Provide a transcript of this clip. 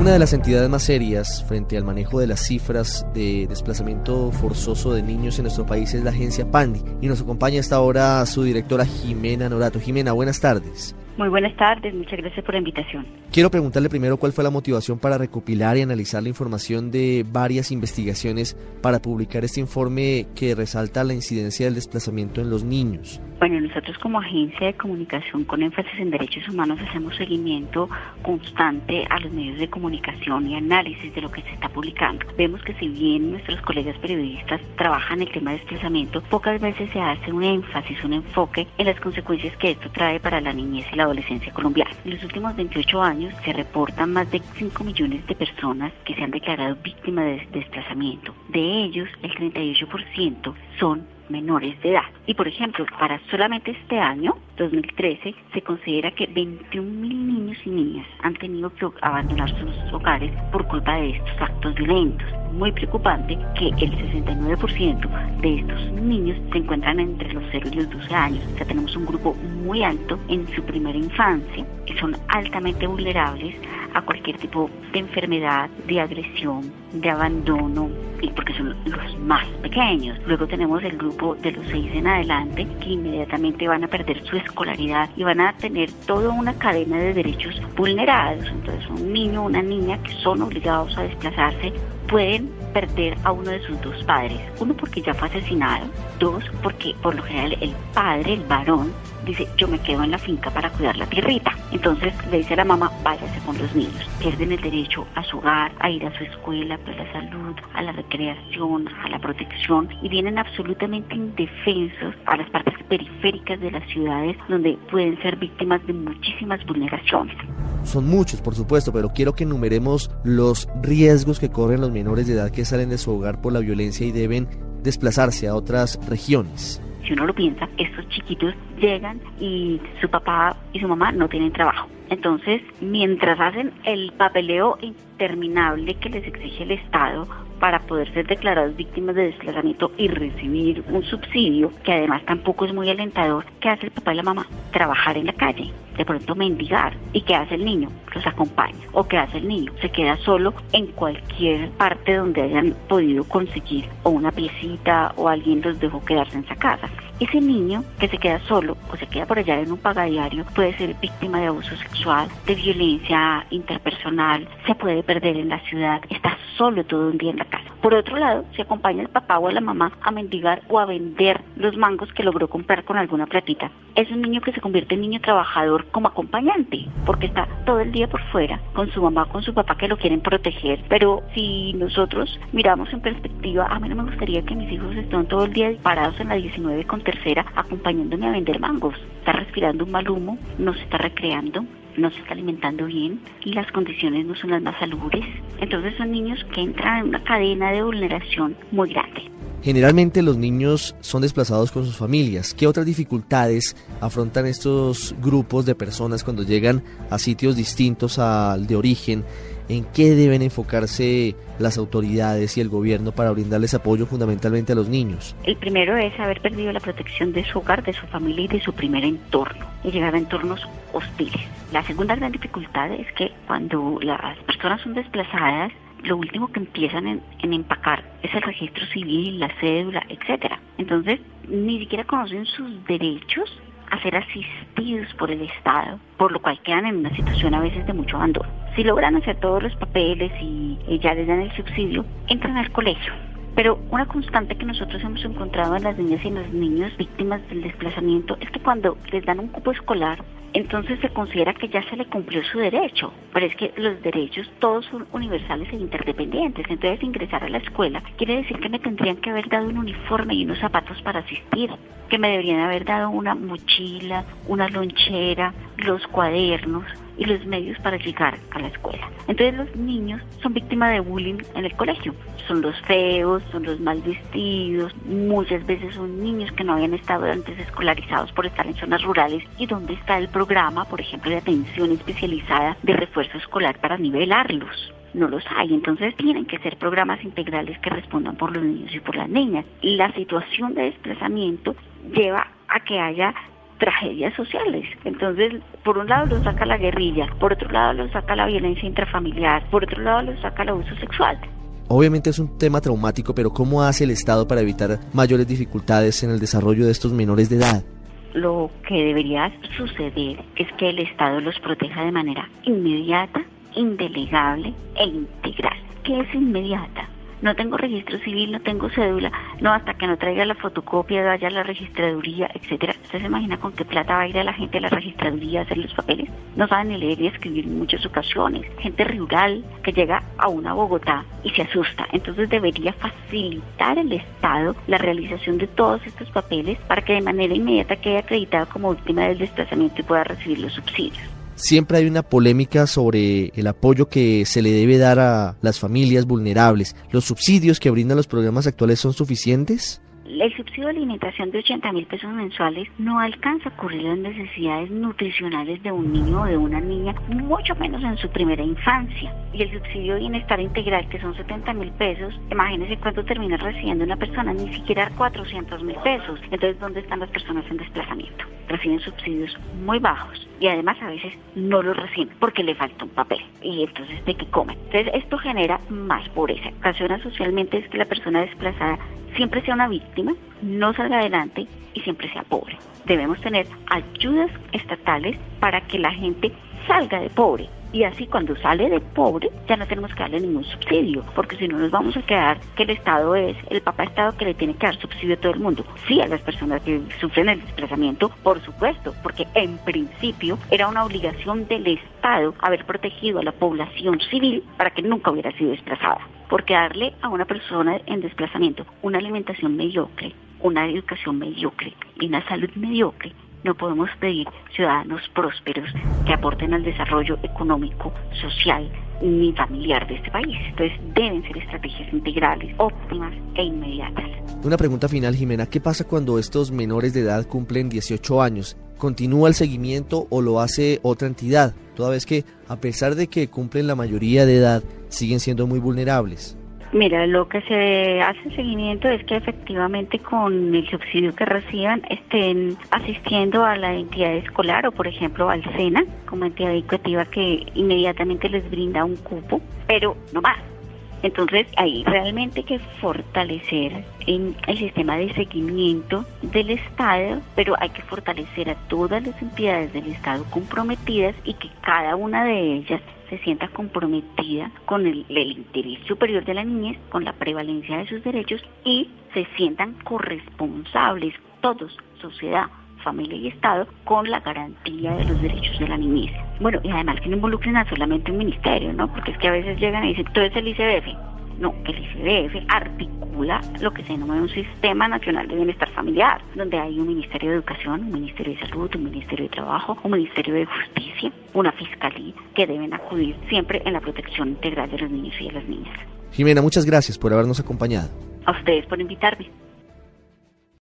Una de las entidades más serias frente al manejo de las cifras de desplazamiento forzoso de niños en nuestro país es la agencia PANDI y nos acompaña hasta ahora su directora Jimena Norato. Jimena, buenas tardes. Muy buenas tardes, muchas gracias por la invitación. Quiero preguntarle primero cuál fue la motivación para recopilar y analizar la información de varias investigaciones para publicar este informe que resalta la incidencia del desplazamiento en los niños. Bueno, nosotros como agencia de comunicación con énfasis en derechos humanos hacemos seguimiento constante a los medios de comunicación y análisis de lo que se está publicando. Vemos que si bien nuestros colegas periodistas trabajan el tema de desplazamiento, pocas veces se hace un énfasis, un enfoque en las consecuencias que esto trae para la niñez y la adolescencia colombiana. En los últimos 28 años se reportan más de 5 millones de personas que se han declarado víctimas de desplazamiento. De ellos, el 38% son menores de edad. Y por ejemplo, para solamente este año, 2013, se considera que 21 mil niños y niñas han tenido que abandonar sus hogares por culpa de estos actos violentos. Muy preocupante que el 69% de estos niños se encuentran entre los 0 y los 12 años. O sea, tenemos un grupo muy alto en su primera infancia y son altamente vulnerables a cualquier tipo de enfermedad, de agresión, de abandono, y porque son los más pequeños. Luego tenemos el grupo de los seis en adelante que inmediatamente van a perder su escolaridad y van a tener toda una cadena de derechos vulnerados. Entonces un niño o una niña que son obligados a desplazarse pueden perder a uno de sus dos padres. Uno porque ya fue asesinado, dos porque por lo general el padre, el varón, dice yo me quedo en la finca para cuidar la tierrita. Entonces le dice a la mamá váyase con los niños. Pierden el derecho a su hogar, a ir a su escuela, a la salud, a la recreación, a la protección y vienen absolutamente indefensos a las partes periféricas de las ciudades donde pueden ser víctimas de muchísimas vulneraciones. Son muchos, por supuesto, pero quiero que enumeremos los riesgos que corren los menores de edad que salen de su hogar por la violencia y deben desplazarse a otras regiones. Si uno lo piensa, estos chiquitos llegan y su papá y su mamá no tienen trabajo. Entonces, mientras hacen el papeleo interminable que les exige el Estado para poder ser declarados víctimas de desplazamiento y recibir un subsidio, que además tampoco es muy alentador, ¿qué hace el papá y la mamá? Trabajar en la calle, de pronto mendigar. ¿Y qué hace el niño? Los acompaña. ¿O qué hace el niño? Se queda solo en cualquier parte donde hayan podido conseguir o una piecita o alguien los dejó quedarse en esa casa. Ese niño que se queda solo o se queda por allá en un pagadiario puede ser víctima de abuso sexual, de violencia interpersonal, se puede perder en la ciudad, está solo todo un día en la casa. Por otro lado, se acompaña el papá o la mamá a mendigar o a vender los mangos que logró comprar con alguna platita. Es un niño que se convierte en niño trabajador como acompañante, porque está todo el día por fuera con su mamá, con su papá que lo quieren proteger. Pero si nosotros miramos en perspectiva, a mí no me gustaría que mis hijos estén todo el día parados en la 19 con tercera acompañándome a vender mangos. Está respirando un mal humo, no se está recreando, no se está alimentando bien y las condiciones no son las más salubres. Entonces son niños que entran en una cadena de vulneración muy grande. Generalmente los niños son desplazados con sus familias. ¿Qué otras dificultades afrontan estos grupos de personas cuando llegan a sitios distintos al de origen? ¿En qué deben enfocarse las autoridades y el gobierno para brindarles apoyo fundamentalmente a los niños? El primero es haber perdido la protección de su hogar, de su familia y de su primer entorno y llegar a entornos hostiles. La segunda gran dificultad es que cuando las personas son desplazadas, lo último que empiezan en, empacar es el registro civil, la cédula, etcétera. Entonces, ni siquiera conocen sus derechos a ser asistidos por el Estado, por lo cual quedan en una situación a veces de mucho abandono. Si logran hacer todos los papeles y ya les dan el subsidio, entran al colegio. Pero una constante que nosotros hemos encontrado en las niñas y en los niños víctimas del desplazamiento es que cuando les dan un cupo escolar, entonces se considera que ya se le cumplió su derecho. Pero es que los derechos todos son universales e interdependientes. Entonces ingresar a la escuela quiere decir que me tendrían que haber dado un uniforme y unos zapatos para asistir, que me deberían haber dado una mochila, una lonchera, los cuadernos y los medios para llegar a la escuela. Entonces los niños son víctimas de bullying en el colegio. Son los feos, son los mal vestidos, muchas veces son niños que no habían estado antes escolarizados por estar en zonas rurales y donde está el programa, por ejemplo, de atención especializada de refuerzo escolar para nivelarlos no los hay. Entonces tienen que ser programas integrales que respondan por los niños y por las niñas. La situación de desplazamiento lleva a que haya tragedias sociales. Entonces, por un lado lo saca la guerrilla, por otro lado lo saca la violencia intrafamiliar, por otro lado lo saca el abuso sexual. Obviamente es un tema traumático, pero ¿cómo hace el Estado para evitar mayores dificultades en el desarrollo de estos menores de edad? Lo que debería suceder es que el Estado los proteja de manera inmediata, indelegable e integral. ¿Qué es inmediata? No tengo registro civil, no tengo cédula, no, hasta que no traiga la fotocopia, vaya a la registraduría, etcétera. ¿Usted se imagina con qué plata va a ir a la gente a la registraduría a hacer los papeles? No saben ni leer ni escribir en muchas ocasiones. Gente rural que llega a una Bogotá y se asusta. Entonces debería facilitar el Estado la realización de todos estos papeles para que de manera inmediata quede acreditado como víctima del desplazamiento y pueda recibir los subsidios. Siempre hay una polémica sobre el apoyo que se le debe dar a las familias vulnerables. ¿Los subsidios que brindan los programas actuales son suficientes? El subsidio de alimentación de 80 mil pesos mensuales no alcanza a cubrir las necesidades nutricionales de un niño o de una niña, mucho menos en su primera infancia. Y el subsidio de bienestar integral, que son 70 mil pesos, imagínense cuánto termina recibiendo una persona, ni siquiera 400 mil pesos. Entonces, ¿dónde están las personas en desplazamiento? Reciben subsidios muy bajos y además a veces no los reciben porque le falta un papel. Y entonces, ¿de qué comen? Entonces, esto genera más pobreza. Ocasiona socialmente es que la persona desplazada siempre sea una víctima, no salga adelante y siempre sea pobre. Debemos tener ayudas estatales para que la gente salga de pobre. Y así cuando sale de pobre ya no tenemos que darle ningún subsidio, porque si no nos vamos a quedar que el Estado es el papá Estado que le tiene que dar subsidio a todo el mundo. Sí, a las personas que sufren el desplazamiento, por supuesto, porque en principio era una obligación del Estado haber protegido a la población civil para que nunca hubiera sido desplazada porque darle a una persona en desplazamiento una alimentación mediocre, una educación mediocre y una salud mediocre, no podemos pedir ciudadanos prósperos que aporten al desarrollo económico, social ni familiar de este país. Entonces deben ser estrategias integrales, óptimas e inmediatas. Una pregunta final, Jimena. ¿Qué pasa cuando estos menores de edad cumplen 18 años? ¿Continúa el seguimiento o lo hace otra entidad? Toda vez que, a pesar de que cumplen la mayoría de edad, siguen siendo muy vulnerables. Mira, lo que se hace seguimiento es que efectivamente con el subsidio que reciban estén asistiendo a la entidad escolar o por ejemplo al SENA como entidad educativa que inmediatamente les brinda un cupo, pero no más. Entonces hay realmente que fortalecer en el sistema de seguimiento del Estado, pero hay que fortalecer a todas las entidades del Estado comprometidas y que cada una de ellas se sienta comprometida con el, el, interés superior de la niñez, con la prevalencia de sus derechos y se sientan corresponsables. Todos, sociedad, familia y Estado, con la garantía de los derechos de la niñez. Bueno, y además que no involucren a solamente un ministerio, ¿no? Porque es que a veces llegan y dicen, todo es el ICBF. No, el ICBF articula lo que se denomina un Sistema Nacional de Bienestar Familiar, donde hay un Ministerio de Educación, un Ministerio de Salud, un Ministerio de Trabajo, un Ministerio de Justicia, una Fiscalía, que deben acudir siempre en la protección integral de los niños y de las niñas. Jimena, muchas gracias por habernos acompañado. A ustedes por invitarme.